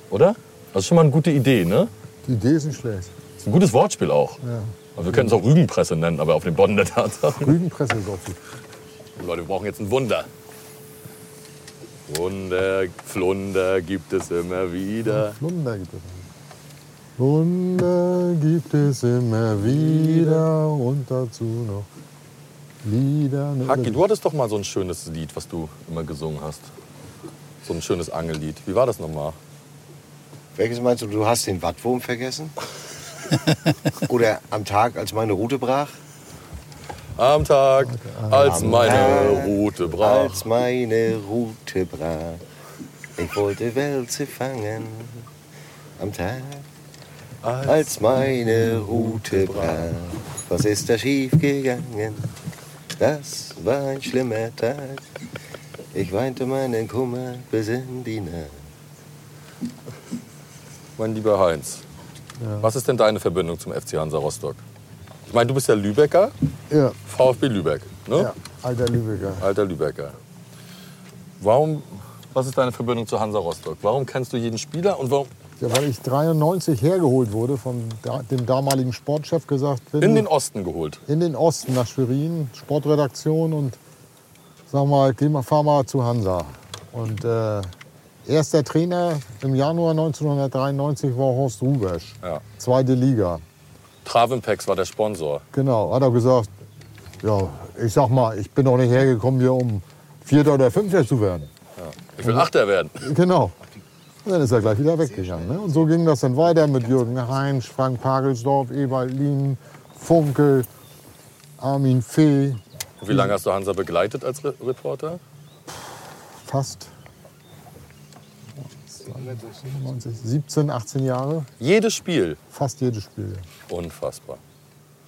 Oder? Also schon mal eine gute Idee, ne? Die Idee ist nicht schlecht. Ist ein gutes Wortspiel auch. Ja. Also wir könnten es auch Rügenpresse nennen, aber auf dem Bodden der Tatsachen. Rügenpresse ist auch gut. Leute, wir brauchen jetzt ein Wunder. Wunder, Flunder gibt es immer wieder. Flunder gibt es. Hunde gibt es immer wieder und dazu noch Lieder. Haki, du hattest doch mal so ein schönes Lied, was du immer gesungen hast. So ein schönes Angellied. Wie war das nochmal? Welches meinst du, du hast den Wattwurm vergessen? Oder am Tag, als meine Route brach? Am Tag, als Am meine Tag, Route brach. Als meine Route brach. Ich wollte Wälze fangen. Am Tag, als meine Route brach. Was ist da schief gegangen? Das war ein schlimmer Tag. Ich weinte meinen Kummer bis in die Nacht. Mein lieber Heinz, was ist denn deine Verbindung zum FC Hansa Rostock? Ich meine, du bist ja Lübecker, Ja, VfB Lübeck, ne? ja, alter Lübecker. Alter Lübecker. Warum, was ist deine Verbindung zu Hansa Rostock? Warum kennst du jeden Spieler und warum Ja, weil ich 93 hergeholt wurde von dem damaligen Sportchef gesagt, wenn in den Osten geholt? in den Osten nach Schwerin, Sportredaktion und sag mal, geh mal, fahr mal zu Hansa. Und äh, erster Trainer im Januar 1993 war Horst Rubesch, Ja. zweite Liga. Travenpex war der Sponsor. Genau, hat er gesagt, ja, ich sag mal, ich bin doch nicht hergekommen hier, um Vierter oder Fünfter zu werden. Ich will Achter werden. Genau. Und dann ist er gleich wieder weggegangen. Ne? Und so ging das dann weiter mit Jürgen Heinz, Frank Pagelsdorf, Ewald Lien, Funkel, Armin Fee, Und wie lange hast du Hansa begleitet als Re Reporter? fast 90, 17, 18 Jahre, Jedes Spiel. fast jedes Spiel. Unfassbar.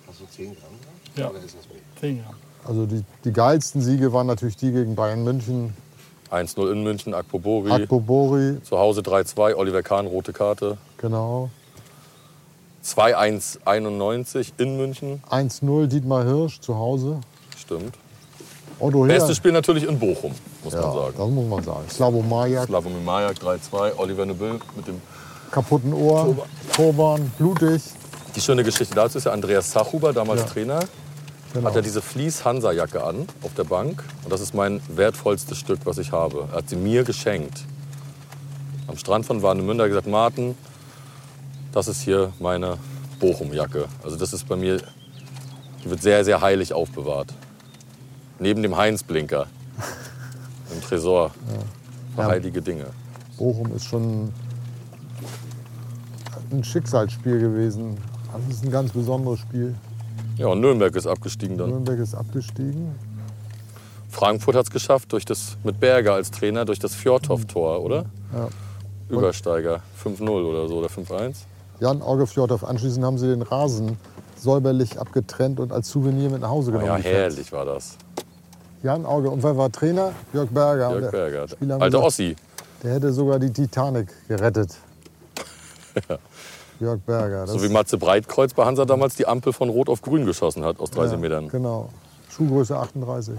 Hast du 10 Gramm? Ja. Oder ist das mehr? Zehn Jahre. Also die, die geilsten Siege waren natürlich die gegen Bayern München, 1-0 in München, Akpobori. Akpo Bori, Zu Hause 3-2, Oliver Kahn, rote Karte. genau. 2-1-91 in München. 1-0 Dietmar Hirsch zu Hause. Stimmt. Otto. Bestes Spiel natürlich in Bochum, muss ja, man sagen. das muss man sagen. Slavo Majak, Slavomir Majak 3-2, Oliver Nebill mit dem. kaputten Ohr, Turban, blutig. Die schöne Geschichte dazu ist ja Andreas Zachuber, damals Ja. Trainer. Genau. Hat er diese Fleece-Hansa-Jacke an auf der Bank. Und das ist mein wertvollstes Stück, was ich habe. Er hat sie mir geschenkt. Am Strand von Warnemünde hat er gesagt, Martin, das ist hier meine Bochum-Jacke. Also das ist bei mir, die wird sehr, sehr heilig aufbewahrt. Neben dem Heinz-Blinker im Tresor. Für Ja. heilige Dinge. Bochum ist schon ein Schicksalsspiel gewesen. Das ist ein ganz besonderes Spiel. Ja, und Nürnberg ist abgestiegen dann. Nürnberg ist abgestiegen. Frankfurt hat es geschafft durch das, mit Berger als Trainer durch das Fjordhoff-Tor, oder? Ja. Übersteiger 5-0 oder so oder 5-1. Jan Auge Fjordhoff. Anschließend haben sie den Rasen säuberlich abgetrennt und als Souvenir mit nach Hause Oh genommen. ja, die Fans. herrlich war das. Jan Auge. Und wer war Trainer? Jörg Berger. Jörg Berger. Alter gesagt, Ossi. Der hätte sogar die Titanic gerettet. Jörg Berger. So wie Matze Breitkreuz bei Hansa damals die Ampel von Rot auf Grün geschossen hat aus 30 ja, Metern. Genau. Schuhgröße 38.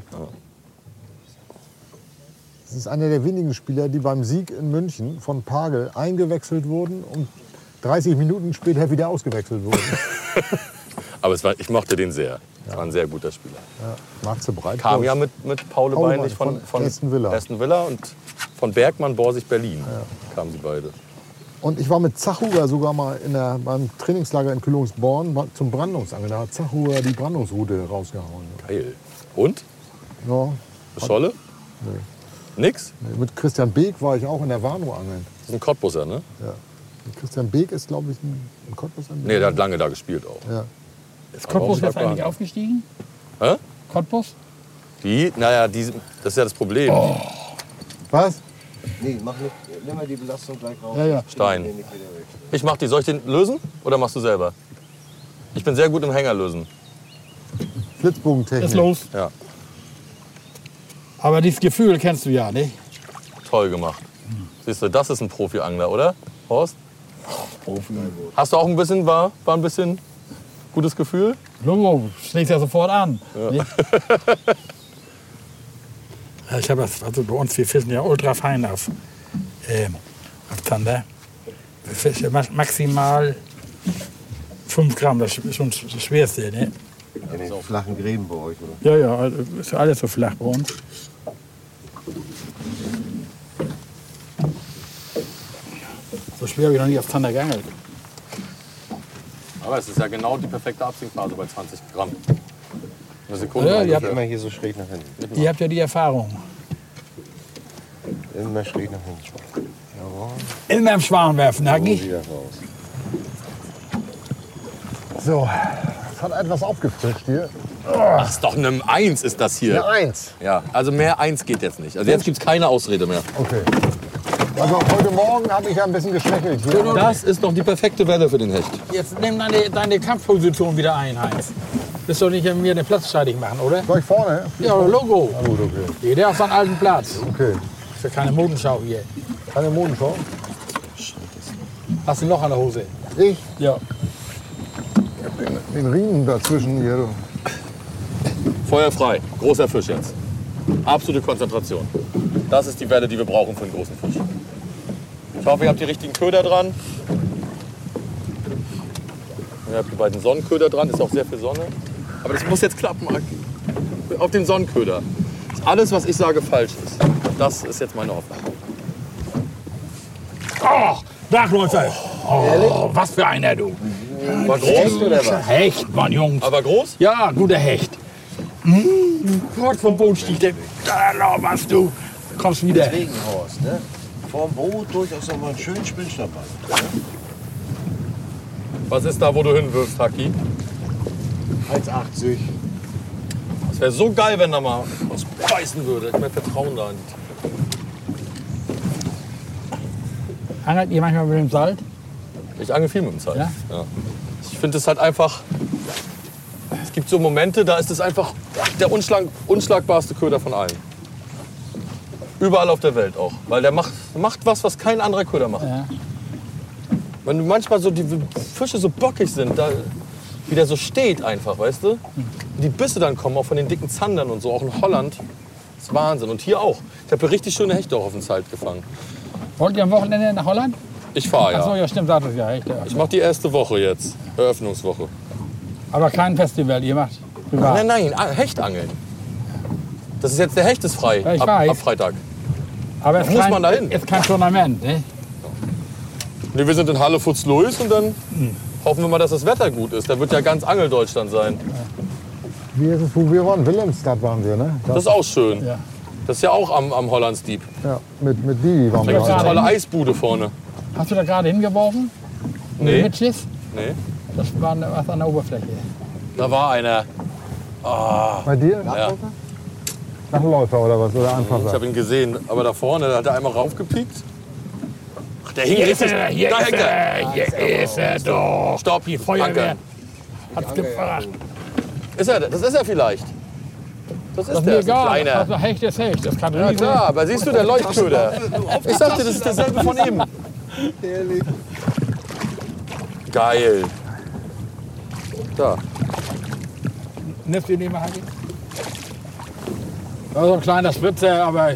Das ist einer der wenigen Spieler, die beim Sieg in München von Pagel eingewechselt wurden und 30 Minuten später wieder ausgewechselt wurden. Aber war, ich mochte den sehr. Es war ein sehr guter Spieler. Matze Breit. Kam ja mit, mit Paul Paul Beinlich von, von Aston Villa. Villa und von Bergmann Borsig Berlin kamen sie beide. Und ich war mit Zachuga sogar mal in der, beim Trainingslager in Kühlungsborn zum Brandungsangeln. Da hat Zachuga die Brandungsroute rausgehauen. Geil. Und? Ja, Eine Scholle? Nix? mit Christian Beek war ich auch in der Warnow angeln. Das ist ein Cottbusser, ne? Ja. Und Christian Beek ist, glaube ich, ein, ein Cottbus Nee, der hat lange da gespielt auch. Ja. Ist Cottbus jetzt eigentlich aufgestiegen? Hä? Cottbus? Die, naja, die, das ist ja das Problem. Was? Nee, mach nicht. Nimm mal die Belastung gleich raus. Ja, ja. Stein. Ich mach die. Soll ich den lösen oder machst du selber? Ich bin sehr gut im Hänger lösen. Flitzbogentechnik. Ist los. Ja, Aber dieses Gefühl kennst du ja, nicht? toll gemacht. Siehst du, das ist ein Profi-Angler, oder? Horst? Hast du auch ein bisschen, war, war ein bisschen gutes Gefühl? Logo, schlägt ja sofort an. Ja, ich habe das, also bei uns, wir fischen ja ultra fein auf, ähm, auf Zander. Wir fischen ma- maximal 5 Gramm, das ist schon das Schwerste. Ne? In den flachen Gräben bei euch, oder? Ja, ja, also ist alles so flach bei uns. So schwer habe ich noch nie auf Zander geangelt. Aber es ist ja genau die perfekte Absinkphase bei 20 Gramm. Eine Sekunde. Ja, ihr habt- Immer hier so schräg nach hinten. Ihr habt ja die Erfahrung. Immer schräg nach hinten. Jawohl. Immer im Schwan werfen, So Hagi. So, es hat etwas aufgefrischt hier. Ach, ist doch eine Eins ist das hier. Eine Eins. Ja, also mehr Eins geht jetzt nicht. Also jetzt gibt es keine Ausrede mehr. Okay. Also heute Morgen habe ich ja ein bisschen geschwächelt hier. Das ist doch die perfekte Welle für den Hecht. Jetzt nimm deine, deine Kampfposition wieder ein, Heinz. Willst du nicht mir den Platz streitig machen, oder? Soll ich vorne? Ja, Logo. Na gut, okay. Jeder auf seinen alten Platz. Okay. Ist ja keine Modenschau hier. Keine Modenschau. Hast du ein Loch an der Hose? Ich? Ja. Den Riemen dazwischen hier. du. Feuer frei. Großer Fisch jetzt. Absolute Konzentration. Das ist die Welle, die wir brauchen für einen großen Fisch. Ich hoffe, ihr habt die richtigen Köder dran. Ihr habt die beiden Sonnenköder dran. Ist auch sehr viel Sonne. Aber das muss jetzt klappen. Aki. Auf den Sonnenköder. Alles, was ich sage, falsch ist. Das ist jetzt meine Hoffnung. Oh, Nachläufer. Oh, was für einer, du. War groß, oder was? Hecht, Mann, Jungs. aber groß? Ja, guter Hecht. Mmh, Gott vom Boot stieg der. Da was du. Kommst wieder. Deswegen, Horst, ne? Vorm Boot durchaus noch mal einen schönen Spinch dabei. Was ist da, wo du hinwirfst, Haki? 1,80. Es wäre so geil, wenn da mal was beißen würde. Ich mein Vertrauen da. die Angelt ihr manchmal mit dem Salt? Ich angel viel mit dem Zeit. Ja? Ich finde es halt einfach. Es gibt so Momente, da ist es einfach der unschlag, unschlagbarste Köder von allen. Überall auf der Welt auch. Weil der macht, macht was, was kein anderer Köder macht. Ja. Wenn manchmal so die Fische so bockig sind, da, wie der so steht einfach, weißt du? Wie die Bisse dann kommen, auch von den dicken Zandern und so, auch in Holland. Das ist Wahnsinn. Und hier auch. Ich habe richtig schöne Hechte auch auf den Zeit gefangen. Wollt ihr am Wochenende nach Holland? Ich fahre Achso, ja. ja, stimmt, sagt es ja. Echt, ja. Ich mache die erste Woche jetzt. Eröffnungswoche. Aber kein Festival, ihr macht privat. Nein, nein, ah, Hechtangeln. Das ist jetzt der Hecht ist frei. Ja, ich ab, weiß. ab Freitag. Aber es muss kein, man da hin. ist kein Tournament, ne? Nee, wir sind in Halle Futzlois und dann hoffen wir mal, dass das Wetter gut ist. Da wird ja ganz Angeldeutschland sein. Wie ist es, wo wir waren? Wilhelmstadt waren wir, ne? Das ist auch schön. Ja. Das ist ja auch am, am Hollandsdieb. ja, mit, mit Didi waren Da wir. gibt es eine gerade tolle? Eisbude vorne. Hast du da gerade hingeworfen? Nee, Mit Schiss? nee. Das war ne- was an der Oberfläche. Da war einer. Bei dir? Ja, Nachläufer oder was? Oder ich Anfasser? habe ihn gesehen. Aber da vorne, da hat er einmal raufgepiekt. Der hing Hier ist richtig. er, hier da ist hängt er. er, hier ist er doch. Stopp, Die Feuerwehr hat's gebracht. Ist er, das ist er vielleicht. Das ist Das ist der, so egal. kleiner. Also Hecht ist Hecht. Das kann Ja klar, aber siehst du, der Leuchtköder. Ich sagte, das ist derselbe von eben. Geil. Da. Nimmst du den mal, Hagi? Das ist ein kleiner Spritzer, aber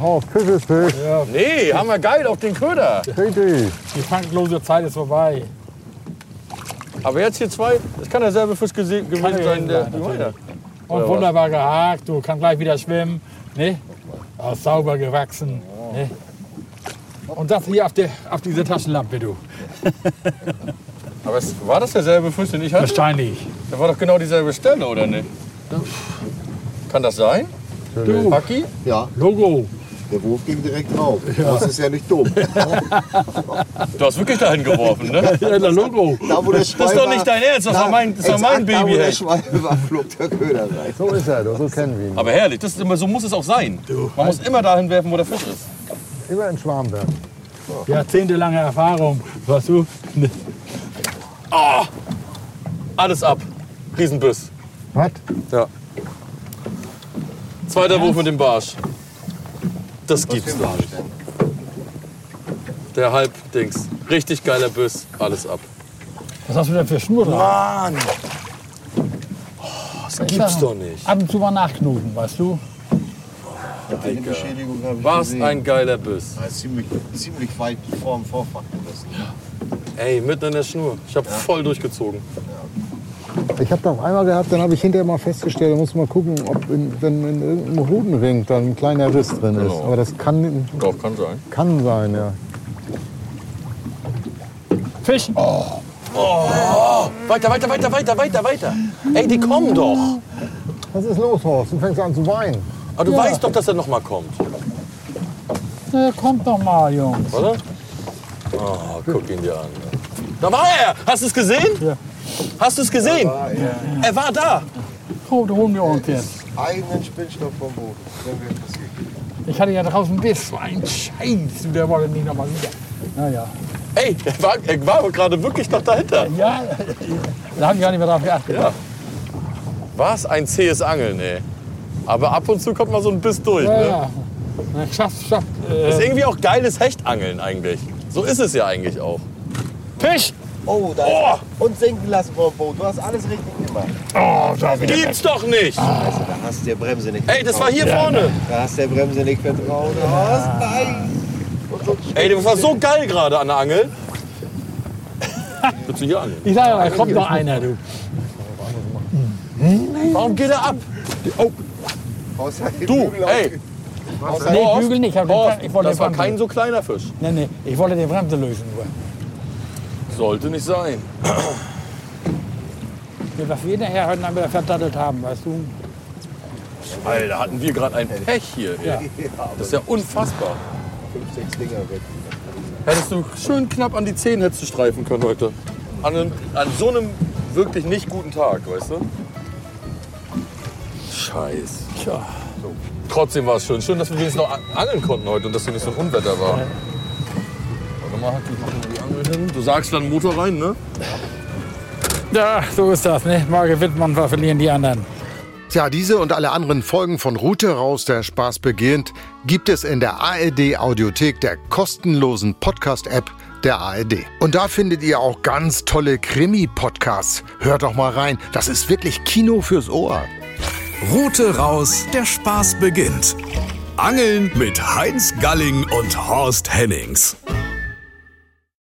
Oh, Fisch ist Fisch. Nee, haben wir geil auf den Köder. Richtig. die fanglose Zeit ist vorbei. Aber jetzt hier zwei, das kann derselbe Fisch gewesen ja sein, der sein. Und Oder was? wunderbar gehakt, du kannst gleich wieder schwimmen. Ne? Auch sauber gewachsen. Ne? Und das hier auf, der, auf diese Taschenlampe, du. Aber es, war das derselbe Fisch, den ich hatte? Wahrscheinlich. Das war doch genau dieselbe Stelle, oder nicht? Kann das sein? Du, Paki? Ja, Logo. Der Wurf ging direkt drauf. Das ist ja nicht dumm. Du hast wirklich dahin geworfen, ne? Ja, der Logo. Da, wo der Schwein ist doch nicht dein Ernst, das war mein- das war mein exakt Da, wo Baby, der. Schwein war, flog der Köder rein. So ist er, doch, so kennen wir ihn. Aber herrlich, das ist immer, so muss es auch sein. Man muss immer dahin werfen, wo der Fisch ist. Immer in Schwarmberg. Jahrzehntelange Erfahrung. Weißt du? Ne. Alles ab. Riesenbiss. Was? Ja. Zweiter Wurf mit dem Barsch. Das gibt's doch nicht. Der Halbdings. Richtig geiler Biss. Alles ab. Was hast du denn für Schnur dran? Mann! Oh, das gibt's doch nicht. Ab und zu mal nachknoten, weißt du? Eine Beschädigung habe ich Was gesehen. ein geiler Biss. Ja, ist ziemlich, ziemlich weit vor dem Vorfach gerissen. Ey, mitten in der Schnur. Ich habe voll durchgezogen. Ich habe das einmal gehabt, dann habe ich hinterher mal festgestellt, da muss man gucken, ob in, wenn in irgendeinem Hodenring dann ein kleiner Riss drin ist. Genau. Aber das kann, Doch, kann sein. kann sein, ja. Fisch. Oh. Weiter, weiter, weiter, weiter, weiter, weiter. Ey, die kommen doch. Was ist los, Horst? Du fängst an zu weinen. Aber du Ja. weißt doch, dass er noch mal kommt, Na, kommt doch mal, Jungs. oder? Oh, guck ihn dir an. Da war er! Hast du es gesehen? Ja. Hast du es gesehen? Er war da. Oh, da holen wir uns jetzt. Eigenen Spinnstoff vom Boot. Wenn wir passiert. Ich hatte ja draußen Biss. So ein Scheiß. Der wollte nicht nochmal wieder. Naja. Ey, er war, er war gerade wirklich noch dahinter. Ja, da haben wir gar nicht mehr drauf geachtet. Ja. Was ein zähes Angeln, ey. Aber ab und zu kommt mal so ein Biss durch. Ja, Ne? ja. Na, Schafft, schafft. Ist Äh, irgendwie auch geiles Hechtangeln eigentlich. So ist es ja eigentlich auch. Fisch! Oh, da Oh. ist Und senken lassen vom Boot. Du hast alles richtig gemacht. Oh, da wieder. Gibt's doch nicht! Also, da hast du der Bremse nicht Ey, das war hier vorne. Da hast du der Bremse nicht vertraut. Horst, nein. Ey, das war so geil gerade an der Angel. Willst du hier angeln? Ich sage ja, da kommt noch einer, du. Warum geht er ab? Den Du, auf- ey, hat- Nee, Horst, Bügel nicht. Ich, hab den Horst, Brem- ich wollte das war kein so kleiner Fisch. Nee, nee, ich wollte die Bremse lösen nur. Sollte nicht sein. Was wir nachher heute Nachmittag verdattelt haben, weißt du? Alter, hatten wir gerade ein Pech hier. Ja. Das ist ja unfassbar. Fünf, sechs Dinger weg. Hättest du schön knapp an die Zehen hättest du streifen können heute. An, einem, an so einem wirklich nicht guten Tag, weißt du? Scheiß. Tja. Trotzdem war es schön. Schön, dass wir wenigstens noch an- angeln konnten heute und dass hier nicht so ein Unwetter war. Warte mal, mal die hin. Du sagst dann Motor rein, ne? Ja, so ist das, ne? Man, wir verlieren die anderen. Tja, diese und alle anderen Folgen von Route raus, der Spaß beginnt, gibt es in der ARD Audiothek, der kostenlosen Podcast-App der ARD. Und da findet ihr auch ganz tolle Krimi-Podcasts. Hört doch mal rein, das ist wirklich Kino fürs Ohr. Route raus, der Spaß beginnt. Angeln mit Heinz Galling und Horst Hennings.